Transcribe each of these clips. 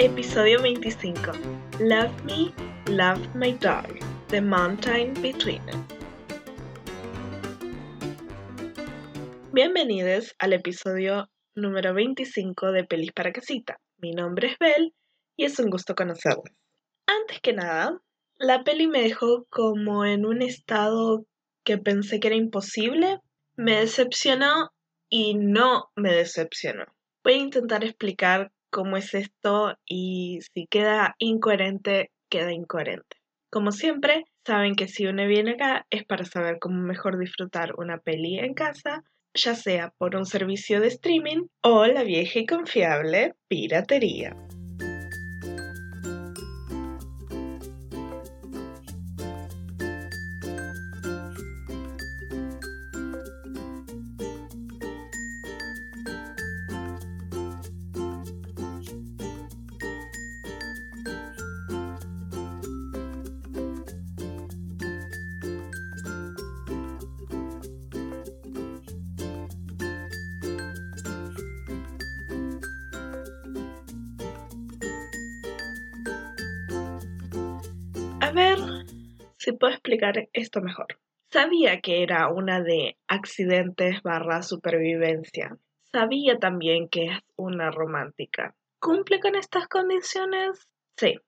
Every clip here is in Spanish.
Episodio 25. Love Me, Love My Dog. The Mountain Between Us. Bienvenidos al episodio número 25 de Pelis para Casita. Mi nombre es Belle y es un gusto conocerles. Antes que nada, la peli me dejó como en un estado que pensé que era imposible. Me decepcionó y no me decepcionó. Voy a intentar explicar cómo es esto y si queda incoherente, queda incoherente. Como siempre, saben que si uno viene acá es para saber cómo mejor disfrutar una peli en casa, ya sea por un servicio de streaming o la vieja y confiable piratería. A ver si puedo explicar esto mejor. Sabía que era una de accidentes barra supervivencia. Sabía también que es una romántica. ¿Cumple con estas condiciones? Sí.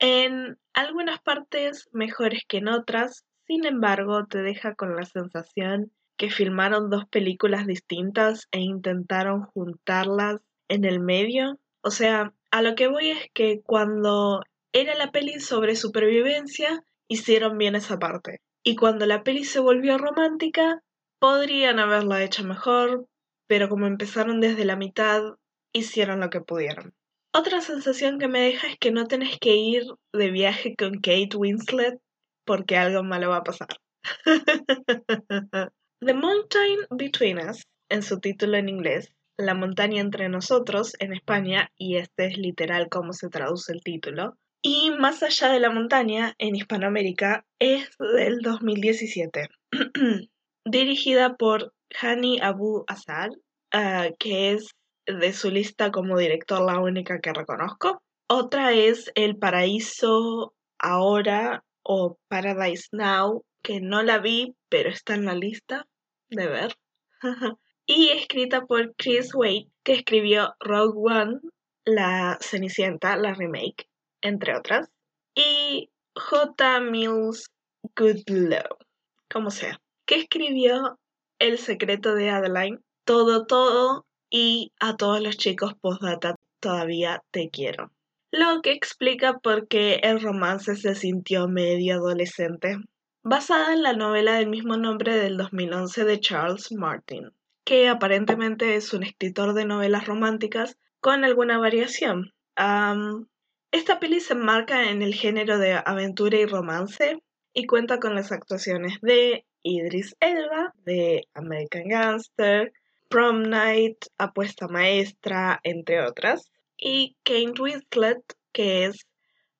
En algunas partes mejores que en otras, sin embargo, te deja con la sensación que filmaron dos películas distintas e intentaron juntarlas en el medio. O sea, a lo que voy es que cuando era la peli sobre supervivencia, hicieron bien esa parte. Y cuando la peli se volvió romántica, podrían haberla hecho mejor, pero como empezaron desde la mitad, hicieron lo que pudieron. Otra sensación que me deja es que no tenés que ir de viaje con Kate Winslet porque algo malo va a pasar. The Mountain Between Us, en su título en inglés, La montaña entre nosotros en España, y este es literal como se traduce el título, y Más allá de la montaña, en Hispanoamérica, es del 2017. Dirigida por Hani Abu Asad, ah, que es de su lista como director la única que reconozco. Otra es El Paraíso Ahora o Paradise Now, que no la vi, pero está en la lista de ver. y escrita por Chris Wade, que escribió Rogue One, La Cenicienta, la remake, entre otras, y J. Mills Goodlow, como sea, que escribió El secreto de Adeline, Todo, Todo y A todos los chicos postdata todavía te quiero. Lo que explica por qué el romance se sintió medio adolescente. Basada en la novela del mismo nombre del 2011 de Charles Martin, que aparentemente es un escritor de novelas románticas con alguna variación. Esta peli se enmarca en el género de aventura y romance y cuenta con las actuaciones de Idris Elba, de American Gangster, Prom Night, Apuesta Maestra, entre otras, y Kate Winslet, que es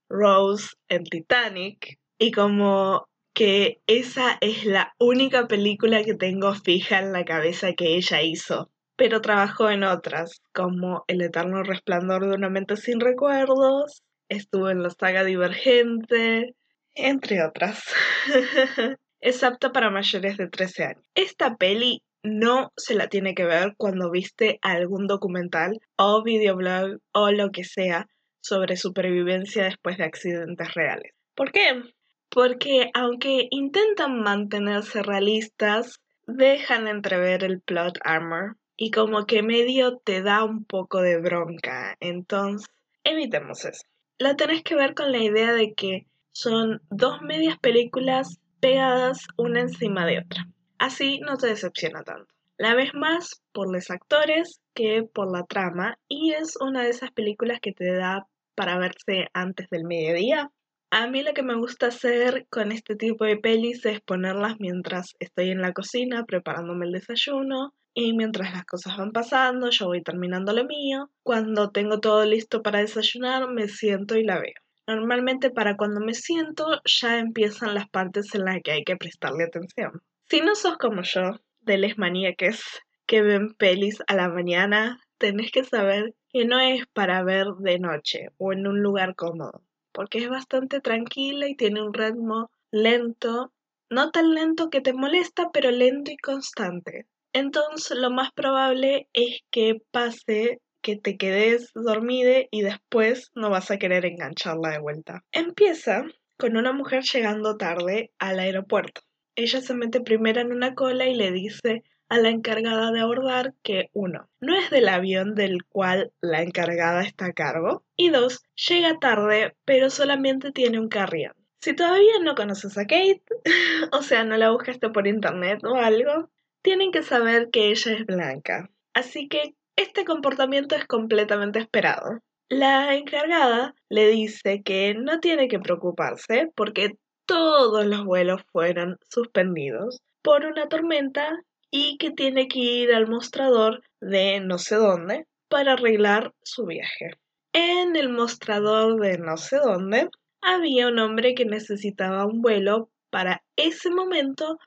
Rose en Titanic, y como que esa es la única película que tengo fija en la cabeza que ella hizo pero trabajó en otras, como El eterno resplandor de una mente sin recuerdos, estuvo en la saga Divergente, entre otras. es apta para mayores de 13 años. Esta peli no se la tiene que ver cuando viste algún documental o videoblog o lo que sea sobre supervivencia después de accidentes reales. ¿Por qué? Porque aunque intentan mantenerse realistas, dejan entrever el plot armor y como que medio te da un poco de bronca. Entonces, evitemos eso. La tenés que ver con la idea de que son dos medias películas pegadas una encima de otra. Así no te decepciona tanto. La ves más por los actores que por la trama y es una de esas películas que te da para verse antes del mediodía. A mí lo que me gusta hacer con este tipo de pelis es ponerlas mientras estoy en la cocina preparándome el desayuno y mientras las cosas van pasando, yo voy terminando lo mío. Cuando tengo todo listo para desayunar, me siento y la veo. Normalmente para cuando me siento ya empiezan las partes en las que hay que prestarle atención. Si no sos como yo, de les maníaques que ven pelis a la mañana, tenés que saber que no es para ver de noche o en un lugar cómodo, porque es bastante tranquila y tiene un ritmo lento, no tan lento que te molesta, pero lento y constante. Entonces lo más probable es que pase que te quedes dormida y después no vas a querer engancharla de vuelta. Empieza con una mujer llegando tarde al aeropuerto. Ella se mete primero en una cola y le dice a la encargada de abordar que uno, no es del avión del cual la encargada está a cargo y dos, llega tarde pero solamente tiene un carrión. Si todavía no conoces a Kate, o sea, no la buscaste por internet o algo, tienen que saber que ella es blanca. Así que este comportamiento es completamente esperado. La encargada le dice que no tiene que preocuparse porque todos los vuelos fueron suspendidos por una tormenta y que tiene que ir al mostrador de no sé dónde para arreglar su viaje. En el mostrador de no sé dónde había un hombre que necesitaba un vuelo para ese momento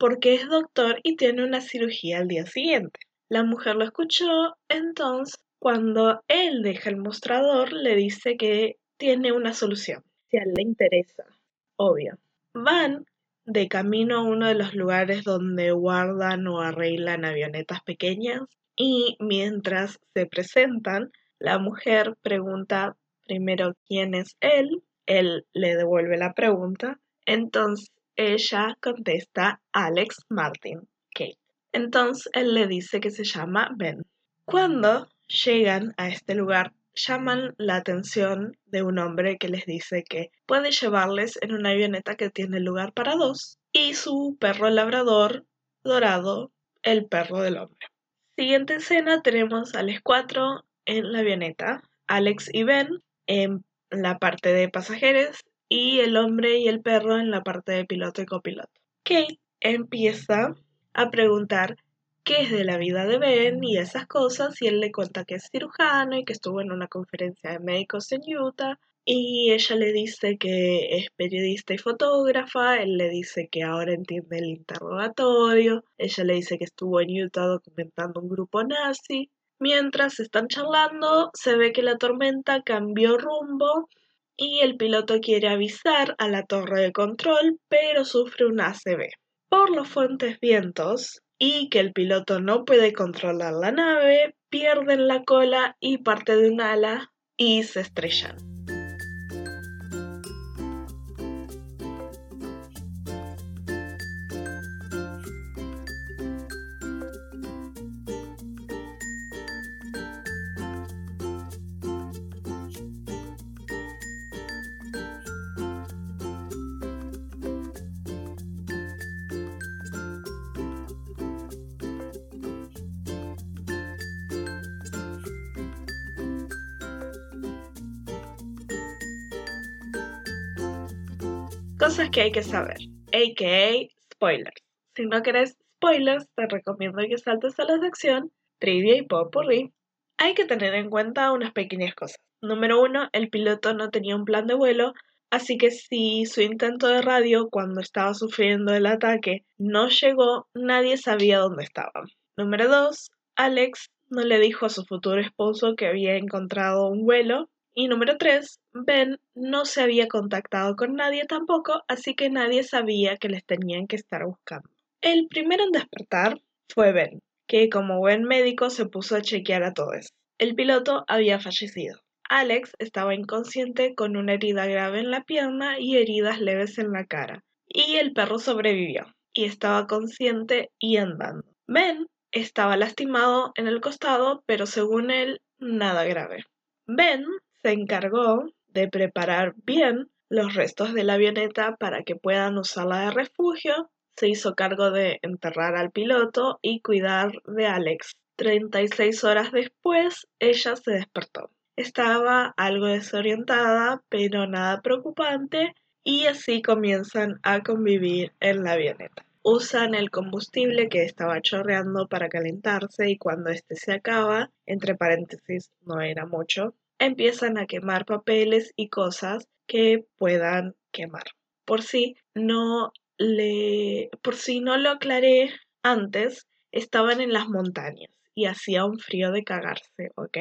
porque es doctor y tiene una cirugía al día siguiente. La mujer lo escuchó, entonces cuando él deja el mostrador le dice que tiene una solución, si a él le interesa, obvio. Van de camino a uno de los lugares donde guardan o arreglan avionetas pequeñas y mientras se presentan, la mujer pregunta primero quién es él, él le devuelve la pregunta, entonces ella contesta Alex Martin, Kate. Entonces él le dice que se llama Ben. Cuando llegan a este lugar, llaman la atención de un hombre que les dice que puede llevarles en una avioneta que tiene lugar para dos y su perro labrador dorado, el perro del hombre. Siguiente escena tenemos a los cuatro en la avioneta, Alex y Ben en la parte de pasajeros y el hombre y el perro en la parte de piloto y copiloto. Kate empieza a preguntar qué es de la vida de Ben y esas cosas y él le cuenta que es cirujano y que estuvo en una conferencia de médicos en Utah y ella le dice que es periodista y fotógrafa, él le dice que ahora entiende el interrogatorio, ella le dice que estuvo en Utah documentando un grupo nazi. Mientras están charlando, se ve que la tormenta cambió rumbo y el piloto quiere avisar a la torre de control, pero sufre un ACV por los fuertes vientos y que el piloto no puede controlar la nave, pierden la cola y parte de un ala y se estrellan. Cosas que hay que saber, a.k.a. spoilers. Si no querés spoilers, te recomiendo que saltes a la sección Trivia y Popurrí. Hay que tener en cuenta unas pequeñas cosas. Número uno, el piloto no tenía un plan de vuelo, así que si su intento de radio cuando estaba sufriendo el ataque no llegó, nadie sabía dónde estaba. Número dos, Alex no le dijo a su futuro esposo que había encontrado un vuelo y número 3, Ben no se había contactado con nadie tampoco, así que nadie sabía que les tenían que estar buscando. El primero en despertar fue Ben, que como buen médico se puso a chequear a todos. El piloto había fallecido. Alex estaba inconsciente con una herida grave en la pierna y heridas leves en la cara. Y el perro sobrevivió y estaba consciente y andando. Ben estaba lastimado en el costado, pero según él, nada grave. Ben se encargó de preparar bien los restos de la avioneta para que puedan usarla de refugio, se hizo cargo de enterrar al piloto y cuidar de Alex. 36 horas después, ella se despertó. Estaba algo desorientada, pero nada preocupante, y así comienzan a convivir en la avioneta. Usan el combustible que estaba chorreando para calentarse y cuando este se acaba, entre paréntesis no era mucho, empiezan a quemar papeles y cosas que puedan quemar. Por si no le por si no lo aclaré antes, estaban en las montañas y hacía un frío de cagarse, ¿ok?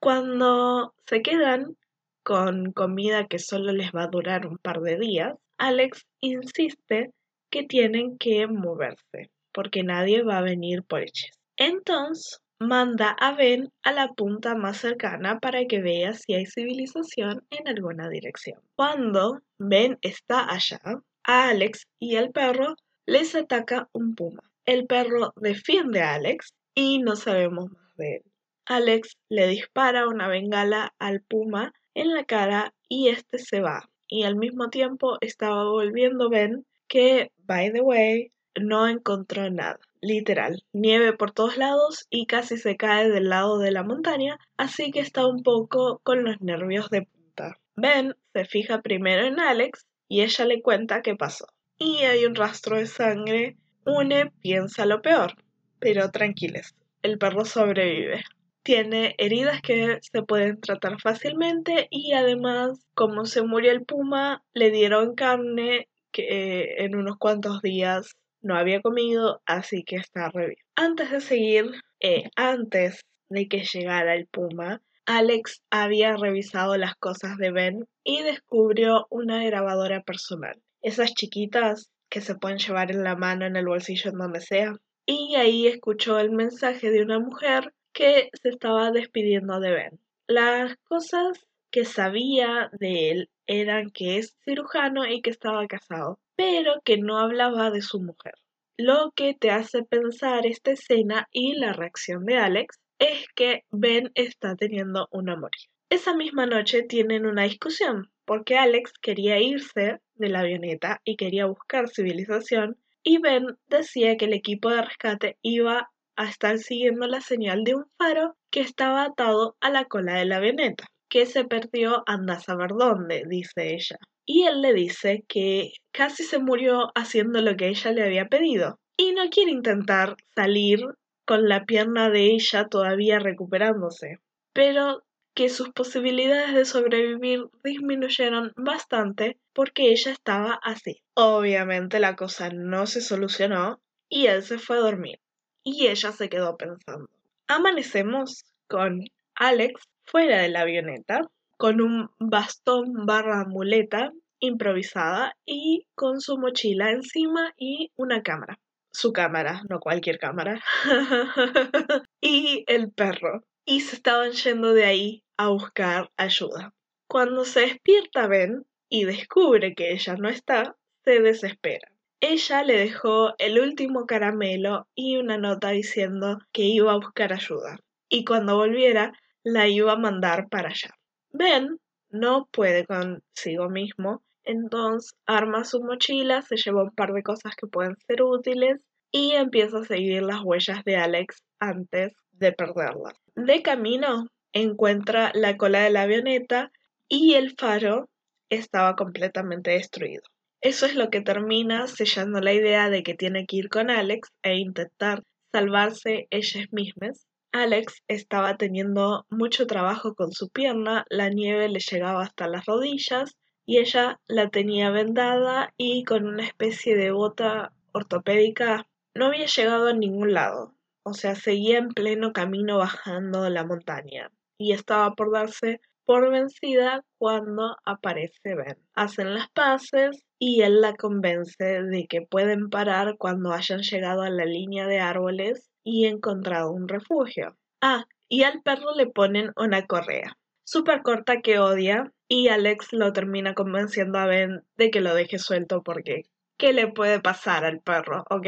Cuando se quedan con comida que solo les va a durar un par de días, Alex insiste que tienen que moverse porque nadie va a venir por ellos. Entonces manda a Ben a la punta más cercana para que vea si hay civilización en alguna dirección. Cuando Ben está allá, a Alex y al perro les ataca un puma. El perro defiende a Alex y no sabemos más de él. Alex le dispara una bengala al puma en la cara y este se va. Y al mismo tiempo estaba volviendo Ben que, by the way, no encontró nada. Literal, nieve por todos lados y casi se cae del lado de la montaña, así que está un poco con los nervios de punta. Ben se fija primero en Alex y ella le cuenta qué pasó. Y hay un rastro de sangre. Une piensa lo peor, pero tranquiles, el perro sobrevive. Tiene heridas que se pueden tratar fácilmente y además, como se murió el puma, le dieron carne que eh, en unos cuantos días no había comido, así que está re bien. Antes de seguir, eh, antes de que llegara el puma, Alex había revisado las cosas de Ben y descubrió una grabadora personal. Esas chiquitas que se pueden llevar en la mano, en el bolsillo, en donde sea. Y ahí escuchó el mensaje de una mujer que se estaba despidiendo de Ben. Las cosas que sabía de él eran que es cirujano y que estaba casado pero que no hablaba de su mujer. Lo que te hace pensar esta escena y la reacción de Alex es que Ben está teniendo un amor. Esa misma noche tienen una discusión porque Alex quería irse de la avioneta y quería buscar civilización y Ben decía que el equipo de rescate iba a estar siguiendo la señal de un faro que estaba atado a la cola de la avioneta, que se perdió anda a saber dónde, dice ella y él le dice que casi se murió haciendo lo que ella le había pedido y no quiere intentar salir con la pierna de ella todavía recuperándose, pero que sus posibilidades de sobrevivir disminuyeron bastante porque ella estaba así. Obviamente la cosa no se solucionó y él se fue a dormir y ella se quedó pensando. Amanecemos con Alex fuera de la avioneta con un bastón barra muleta improvisada y con su mochila encima y una cámara. Su cámara, no cualquier cámara. y el perro. Y se estaban yendo de ahí a buscar ayuda. Cuando se despierta Ben y descubre que ella no está, se desespera. Ella le dejó el último caramelo y una nota diciendo que iba a buscar ayuda y cuando volviera la iba a mandar para allá. Ben no puede consigo mismo, entonces arma su mochila, se lleva un par de cosas que pueden ser útiles y empieza a seguir las huellas de Alex antes de perderlas. De camino encuentra la cola de la avioneta y el faro estaba completamente destruido. Eso es lo que termina sellando la idea de que tiene que ir con Alex e intentar salvarse ellas mismas Alex estaba teniendo mucho trabajo con su pierna, la nieve le llegaba hasta las rodillas y ella la tenía vendada y con una especie de bota ortopédica no había llegado a ningún lado. O sea, seguía en pleno camino bajando la montaña y estaba por darse por vencida cuando aparece Ben. Hacen las paces y él la convence de que pueden parar cuando hayan llegado a la línea de árboles y encontrado un refugio. Ah, y al perro le ponen una correa, súper corta que odia, y Alex lo termina convenciendo a Ben de que lo deje suelto porque ¿qué le puede pasar al perro? ¿Ok?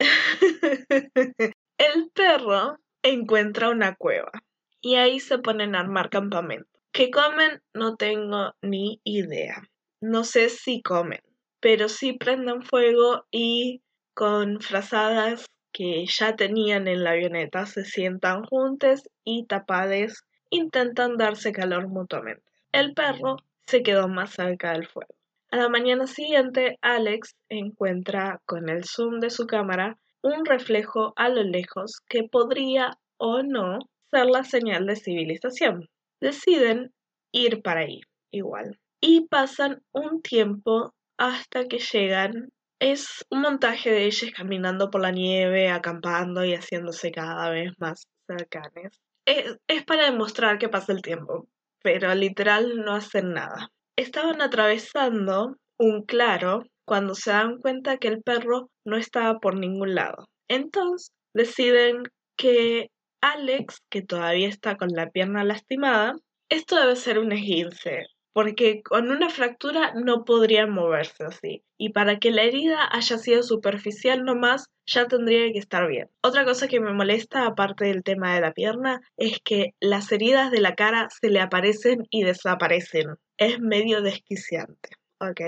el perro encuentra una cueva y ahí se ponen a armar campamento. ¿Qué comen? No tengo ni idea. No sé si comen, pero sí prenden fuego y con frazadas que ya tenían en la avioneta se sientan juntos y tapades intentan darse calor mutuamente. El perro se quedó más cerca del fuego. A la mañana siguiente, Alex encuentra con el zoom de su cámara un reflejo a lo lejos que podría o no ser la señal de civilización. Deciden ir para ahí, igual. Y pasan un tiempo hasta que llegan es un montaje de ellos caminando por la nieve, acampando y haciéndose cada vez más cercanos. Es, es para demostrar que pasa el tiempo, pero literal no hacen nada. Estaban atravesando un claro cuando se dan cuenta que el perro no estaba por ningún lado. Entonces deciden que Alex, que todavía está con la pierna lastimada, esto debe ser un esguince, porque con una fractura no podría moverse así. Y para que la herida haya sido superficial nomás, ya tendría que estar bien. Otra cosa que me molesta, aparte del tema de la pierna, es que las heridas de la cara se le aparecen y desaparecen. Es medio desquiciante, ¿ok?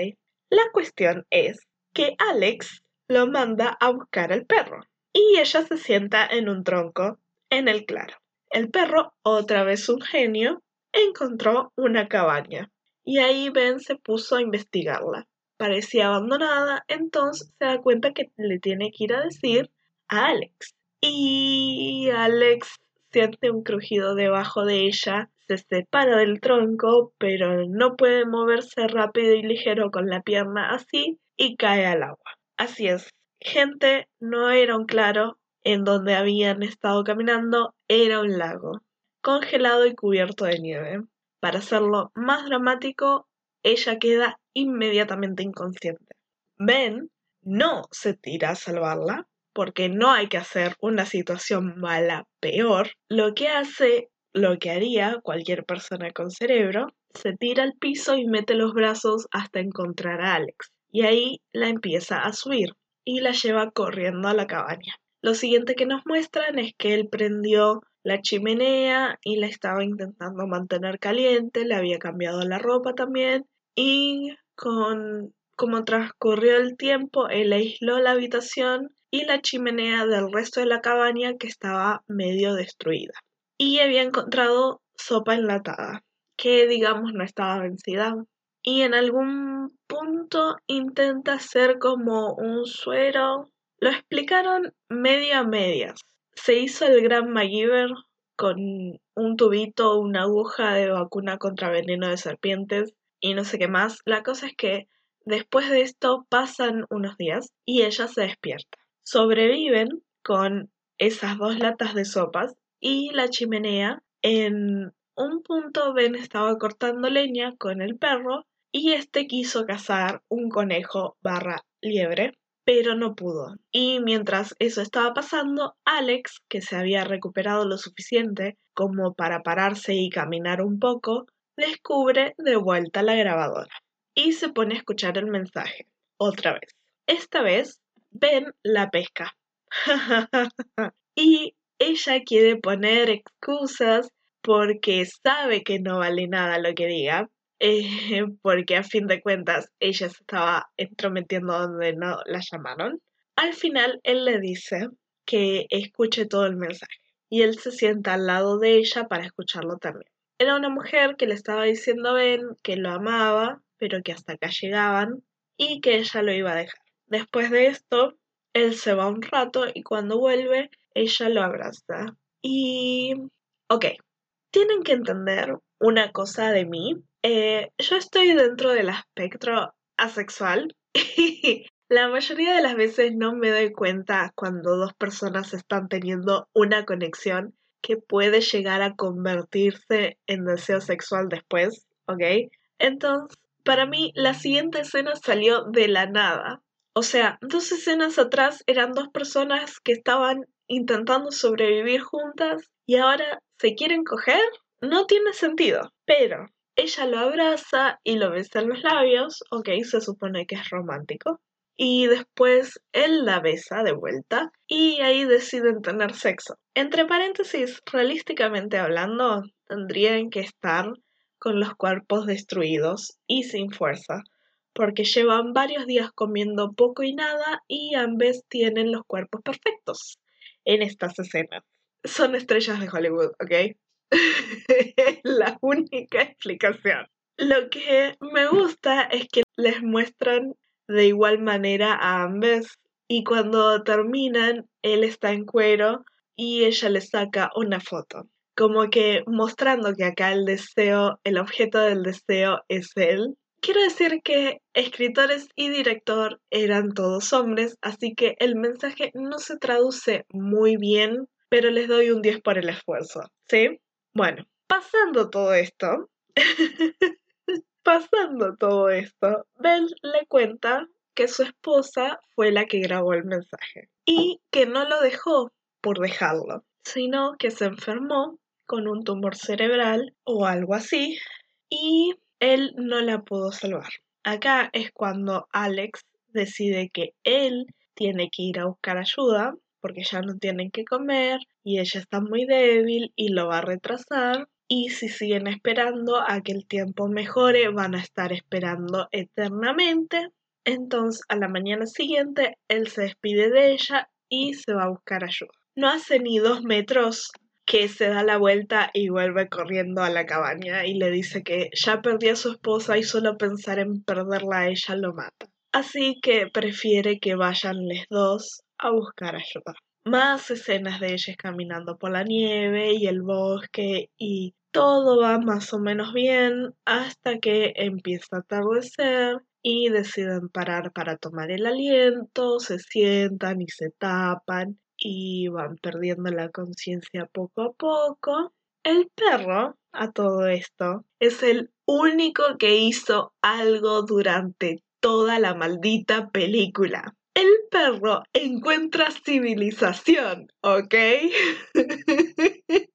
La cuestión es que Alex lo manda a buscar al perro y ella se sienta en un tronco en el claro. El perro, otra vez un genio, encontró una cabaña y ahí Ben se puso a investigarla. Parecía abandonada, entonces se da cuenta que le tiene que ir a decir a Alex. Y Alex siente un crujido debajo de ella, se separa del tronco, pero no puede moverse rápido y ligero con la pierna así y cae al agua. Así es, gente, no era un claro en donde habían estado caminando, era un lago, congelado y cubierto de nieve. Para hacerlo más dramático, ella queda inmediatamente inconsciente. Ben no se tira a salvarla, porque no hay que hacer una situación mala peor. Lo que hace, lo que haría cualquier persona con cerebro, se tira al piso y mete los brazos hasta encontrar a Alex. Y ahí la empieza a subir y la lleva corriendo a la cabaña. Lo siguiente que nos muestran es que él prendió la chimenea y la estaba intentando mantener caliente, le había cambiado la ropa también y con como transcurrió el tiempo, él aisló la habitación y la chimenea del resto de la cabaña que estaba medio destruida. Y había encontrado sopa enlatada, que digamos no estaba vencida. Y en algún punto intenta hacer como un suero. Lo explicaron medio a medias se hizo el gran MacGyver con un tubito, una aguja de vacuna contra veneno de serpientes y no sé qué más. La cosa es que después de esto pasan unos días y ella se despierta. Sobreviven con esas dos latas de sopas y la chimenea. En un punto Ben estaba cortando leña con el perro y este quiso cazar un conejo barra liebre pero no pudo. Y mientras eso estaba pasando, Alex, que se había recuperado lo suficiente como para pararse y caminar un poco, descubre de vuelta la grabadora y se pone a escuchar el mensaje. Otra vez. Esta vez, ven la pesca. y ella quiere poner excusas porque sabe que no vale nada lo que diga, eh, porque a fin de cuentas ella se estaba entrometiendo donde no la llamaron. Al final él le dice que escuche todo el mensaje y él se sienta al lado de ella para escucharlo también. Era una mujer que le estaba diciendo a Ben que lo amaba, pero que hasta acá llegaban y que ella lo iba a dejar. Después de esto, él se va un rato y cuando vuelve, ella lo abraza. Y... Ok, tienen que entender una cosa de mí eh, yo estoy dentro del espectro asexual y la mayoría de las veces no me doy cuenta cuando dos personas están teniendo una conexión que puede llegar a convertirse en deseo sexual después, ¿ok? Entonces, para mí, la siguiente escena salió de la nada. O sea, dos escenas atrás eran dos personas que estaban intentando sobrevivir juntas y ahora se quieren coger. No tiene sentido. Pero ella lo abraza y lo besa en los labios, ok, se supone que es romántico. Y después él la besa de vuelta y ahí deciden tener sexo. Entre paréntesis, realísticamente hablando, tendrían que estar con los cuerpos destruidos y sin fuerza, porque llevan varios días comiendo poco y nada y ambos tienen los cuerpos perfectos en estas escenas. Son estrellas de Hollywood, ¿ok? Es la única explicación. Lo que me gusta es que les muestran de igual manera a ambos y cuando terminan él está en cuero y ella le saca una foto como que mostrando que acá el deseo, el objeto del deseo es él. Quiero decir que escritores y director eran todos hombres, así que el mensaje no se traduce muy bien pero les doy un 10 por el esfuerzo, ¿sí? Bueno, pasando todo esto, pasando todo esto, Ben le cuenta que su esposa fue la que grabó el mensaje y que no lo dejó por dejarlo, sino que se enfermó con un tumor cerebral o algo así y él no la pudo salvar. Acá es cuando Alex decide que él tiene que ir a buscar ayuda porque ya no tienen que comer y ella está muy débil y lo va a retrasar y si siguen esperando a que el tiempo mejore van a estar esperando eternamente. Entonces a la mañana siguiente él se despide de ella y se va a buscar ayuda. No hace ni dos metros que se da la vuelta y vuelve corriendo a la cabaña y le dice que ya perdió a su esposa y solo pensar en perderla a ella lo mata. Así que prefiere que vayan los dos a buscar ayuda. Más escenas de ellas caminando por la nieve y el bosque y todo va más o menos bien hasta que empieza a atardecer y deciden parar para tomar el aliento, se sientan y se tapan y van perdiendo la conciencia poco a poco. El perro, a todo esto, es el único que hizo algo durante toda la maldita película. Perro encuentra civilización, ¿ok?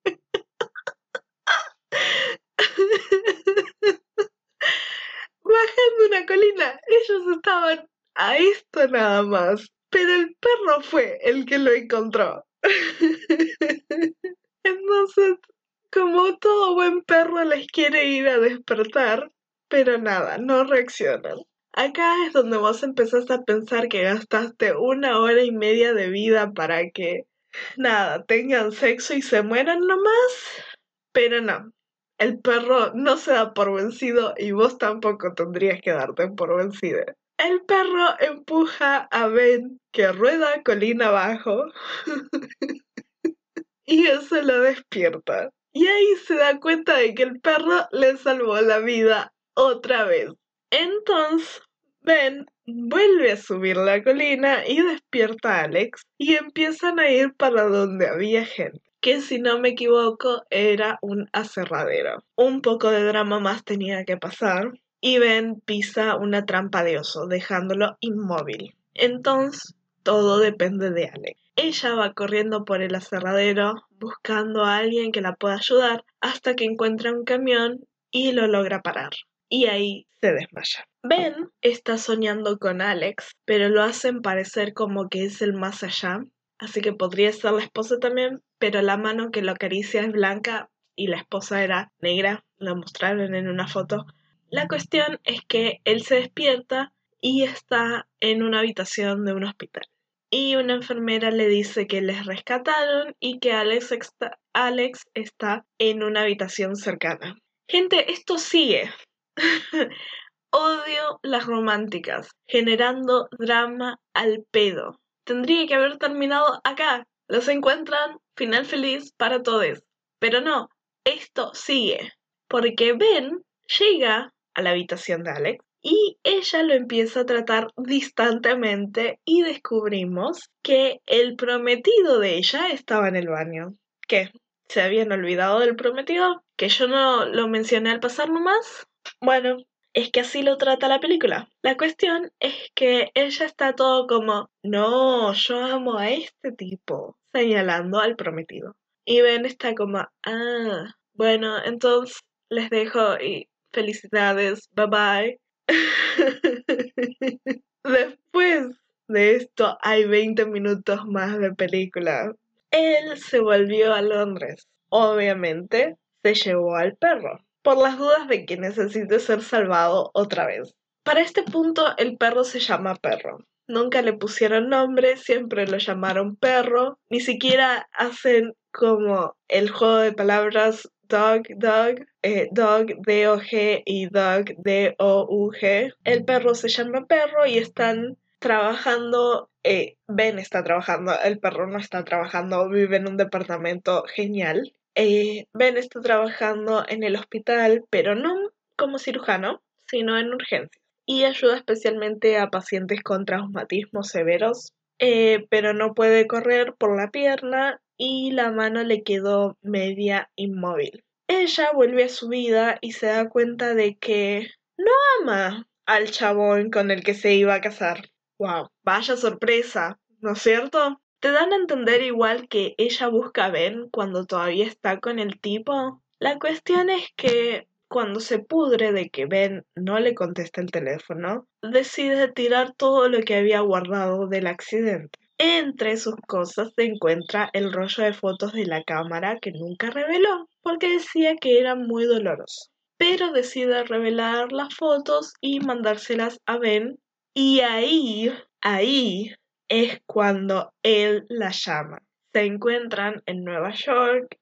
Bajando una colina, ellos estaban a esto nada más pero el perro fue el que lo encontró. Entonces, como todo buen perro les quiere ir a despertar, pero nada, no reaccionan. Acá es donde vos empezás a pensar que gastaste una hora y media de vida para que, nada, tengan sexo y se mueran nomás. Pero no, el perro no se da por vencido y vos tampoco tendrías que darte por vencido. El perro empuja a Ben, que rueda colina abajo, y eso lo despierta. Y ahí se da cuenta de que el perro le salvó la vida otra vez. Entonces, Ben vuelve a subir la colina y despierta a Alex y empiezan a ir para donde había gente que si no me equivoco era un aserradero. Un poco de drama más tenía que pasar y Ben pisa una trampa de oso, dejándolo inmóvil. Entonces, todo depende de Alex. Ella va corriendo por el aserradero buscando a alguien que la pueda ayudar hasta que encuentra un camión y lo logra parar. Y ahí se desmaya. Ben está soñando con Alex, pero lo hacen parecer como que es el más allá, así que podría ser la esposa también, pero la mano que lo acaricia es blanca y la esposa era negra, lo mostraron en una foto. La cuestión es que él se despierta y está en una habitación de un hospital. Y una enfermera le dice que les rescataron y que Alex está, Alex está en una habitación cercana. Gente, esto sigue. Odio las románticas, generando drama al pedo. Tendría que haber terminado acá. Los encuentran, final feliz para todos. Pero no, esto sigue. Porque Ben llega a la habitación de Alex y ella lo empieza a tratar distantemente y descubrimos que el prometido de ella estaba en el baño. ¿Qué? ¿Se habían olvidado del prometido? ¿Que yo no lo mencioné al pasar nomás? Bueno, es que así lo trata la película. La cuestión es que ella está todo como, no, yo amo a este tipo, señalando al prometido. Y Ben está como, ah, bueno, entonces les dejo y Felicidades, bye bye. Después de esto hay 20 minutos más de película. Él se volvió a Londres. Obviamente se llevó al perro, por las dudas de que necesite ser salvado otra vez. Para este punto el perro se llama perro. Nunca le pusieron nombre, siempre lo llamaron perro. Ni siquiera hacen como el juego de palabras dog, dog, eh, dog, D-O-G y dog, D-O-U-G. El perro se llama perro y están trabajando, eh, Ben está trabajando, el perro no está trabajando, vive en un departamento genial. Eh, ben está trabajando en el hospital, pero no como cirujano, sino en urgencias. Y ayuda especialmente a pacientes con traumatismos severos, eh, pero no puede correr por la pierna y la mano le quedó media inmóvil. Ella vuelve a su vida y se da cuenta de que no ama al chabón con el que se iba a casar. ¡Wow! Vaya sorpresa, ¿no es cierto? Te dan a entender igual que ella busca a Ben cuando todavía está con el tipo. La cuestión es que cuando se pudre de que Ben no le contesta el teléfono, decide tirar todo lo que había guardado del accidente. Entre sus cosas se encuentra el rollo de fotos de la cámara que nunca reveló, porque decía que era muy doloroso. Pero decide revelar las fotos y mandárselas a Ben, y ahí, ahí es cuando él la llama. Se encuentran en Nueva York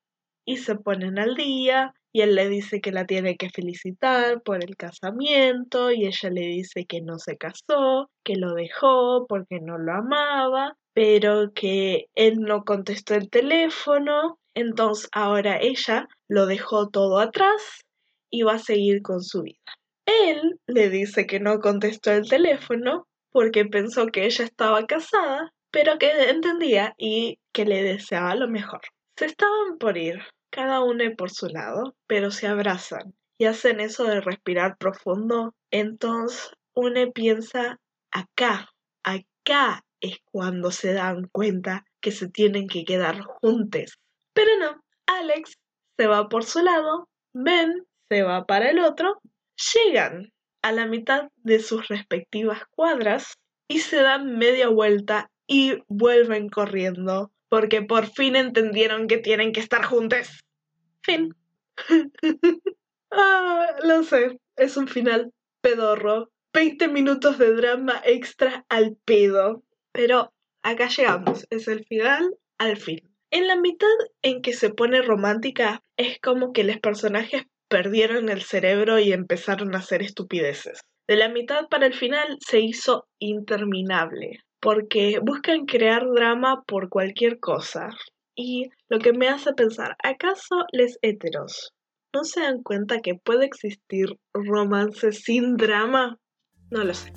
y se ponen al día y él le dice que la tiene que felicitar por el casamiento y ella le dice que no se casó, que lo dejó porque no lo amaba, pero que él no contestó el teléfono, entonces ahora ella lo dejó todo atrás y va a seguir con su vida. Él le dice que no contestó el teléfono porque pensó que ella estaba casada, pero que entendía y que le deseaba lo mejor. Se estaban por ir, cada uno por su lado, pero se abrazan y hacen eso de respirar profundo. Entonces uno piensa, acá, acá es cuando se dan cuenta que se tienen que quedar juntos. Pero no, Alex se va por su lado, Ben se va para el otro, llegan a la mitad de sus respectivas cuadras y se dan media vuelta y vuelven corriendo porque por fin entendieron que tienen que estar juntos. Fin. ah, lo sé, es un final pedorro. 20 minutos de drama extra al pedo. Pero acá llegamos, es el final al fin. En la mitad en que se pone romántica, es como que los personajes perdieron el cerebro y empezaron a hacer estupideces. De la mitad para el final se hizo interminable, porque buscan crear drama por cualquier cosa. Y lo que me hace pensar, ¿acaso les heteros no se dan cuenta que puede existir romance sin drama? No lo sé.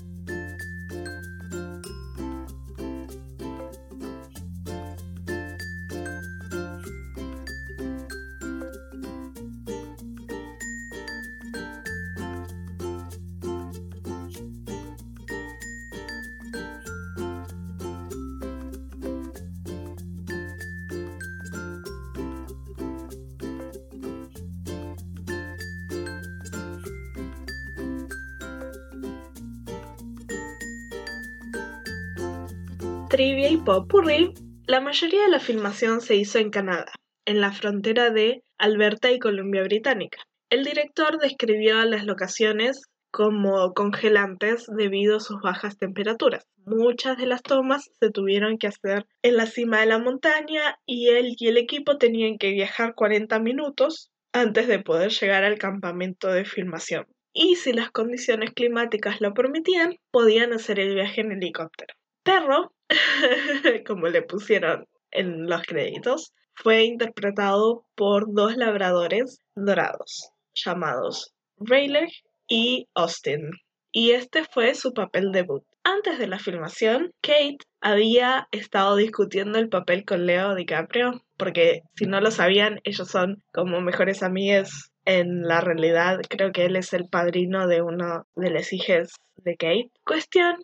Popurrí, la mayoría de la filmación se hizo en Canadá, en la frontera de Alberta y Columbia Británica. El director describió las locaciones como congelantes debido a sus bajas temperaturas. Muchas de las tomas se tuvieron que hacer en la cima de la montaña y él y el equipo tenían que viajar 40 minutos antes de poder llegar al campamento de filmación. Y si las condiciones climáticas lo permitían, podían hacer el viaje en helicóptero. Perro como le pusieron en los créditos, fue interpretado por dos labradores dorados llamados Rayleigh y Austin, y este fue su papel debut. Antes de la filmación, Kate había estado discutiendo el papel con Leo DiCaprio, porque si no lo sabían, ellos son como mejores amigos. En la realidad, creo que él es el padrino de uno de los hijos de Kate. Cuestión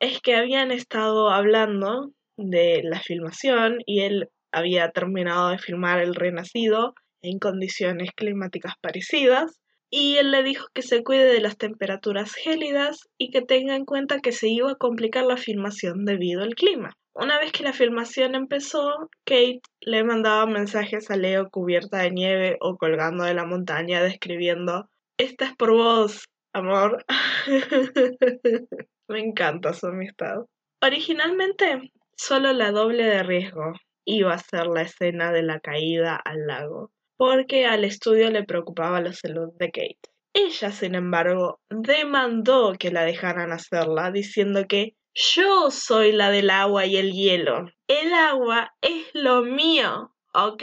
es que habían estado hablando de la filmación y él había terminado de filmar El Renacido en condiciones climáticas parecidas y él le dijo que se cuide de las temperaturas gélidas y que tenga en cuenta que se iba a complicar la filmación debido al clima. Una vez que la filmación empezó, Kate le mandaba mensajes a Leo cubierta de nieve o colgando de la montaña describiendo, esta es por vos, amor. Me encanta su amistad. Originalmente, solo la doble de riesgo iba a ser la escena de la caída al lago, porque al estudio le preocupaba la salud de Kate. Ella, sin embargo, demandó que la dejaran hacerla, diciendo que yo soy la del agua y el hielo. El agua es lo mío, ¿ok?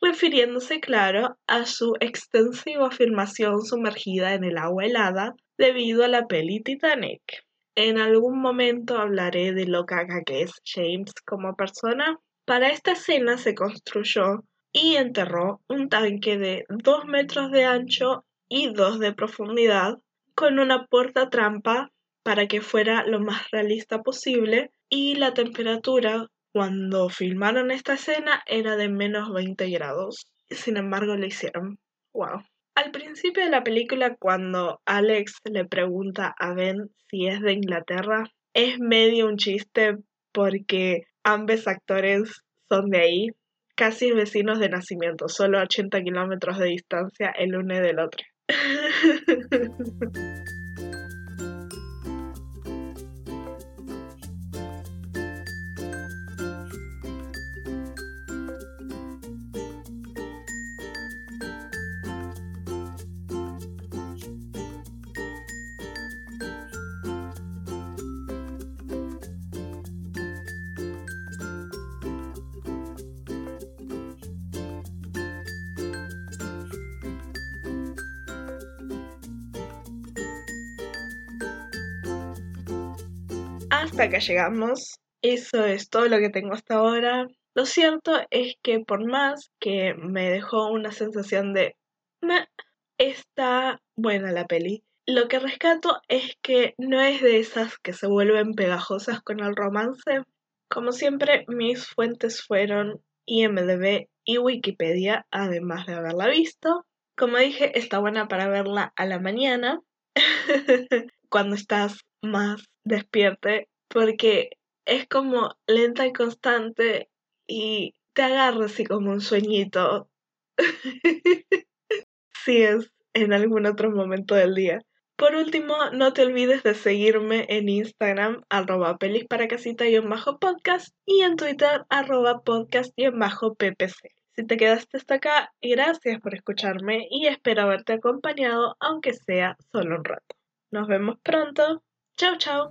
Refiriéndose, claro, a su extensiva afirmación sumergida en el agua helada debido a la peli Titanic. En algún momento hablaré de lo caca que es James como persona, Para esta escena se construyó y enterró un tanque de 2 metros de ancho y 2 de profundidad con una puerta trampa para que fuera lo más realista posible y la temperatura cuando filmaron esta escena era de menos 20 grados. Sin embargo, lo hicieron. Wow. Al principio de la película, cuando Alex le pregunta a Ben si es de Inglaterra, es medio un chiste porque ambos actores son de ahí, casi vecinos de nacimiento, solo a 80 kilómetros de distancia el uno del otro. hasta acá llegamos. Eso es todo lo que tengo hasta ahora. Lo cierto es que por más que me dejó una sensación de... Me, está buena la peli. Lo que rescato es que no es de esas que se vuelven pegajosas con el romance. Como siempre, mis fuentes fueron IMDB y Wikipedia, además de haberla visto. Como dije, está buena para verla a la mañana, cuando estás más despierte porque es como lenta y constante y te agarra así como un sueñito. si es en algún otro momento del día. Por último, no te olvides de seguirme en Instagram, arroba bajo podcast, y en Twitter, arroba podcast y bajo ppc. Si te quedaste hasta acá, gracias por escucharme y espero haberte acompañado, aunque sea solo un rato. Nos vemos pronto. Chao, chao.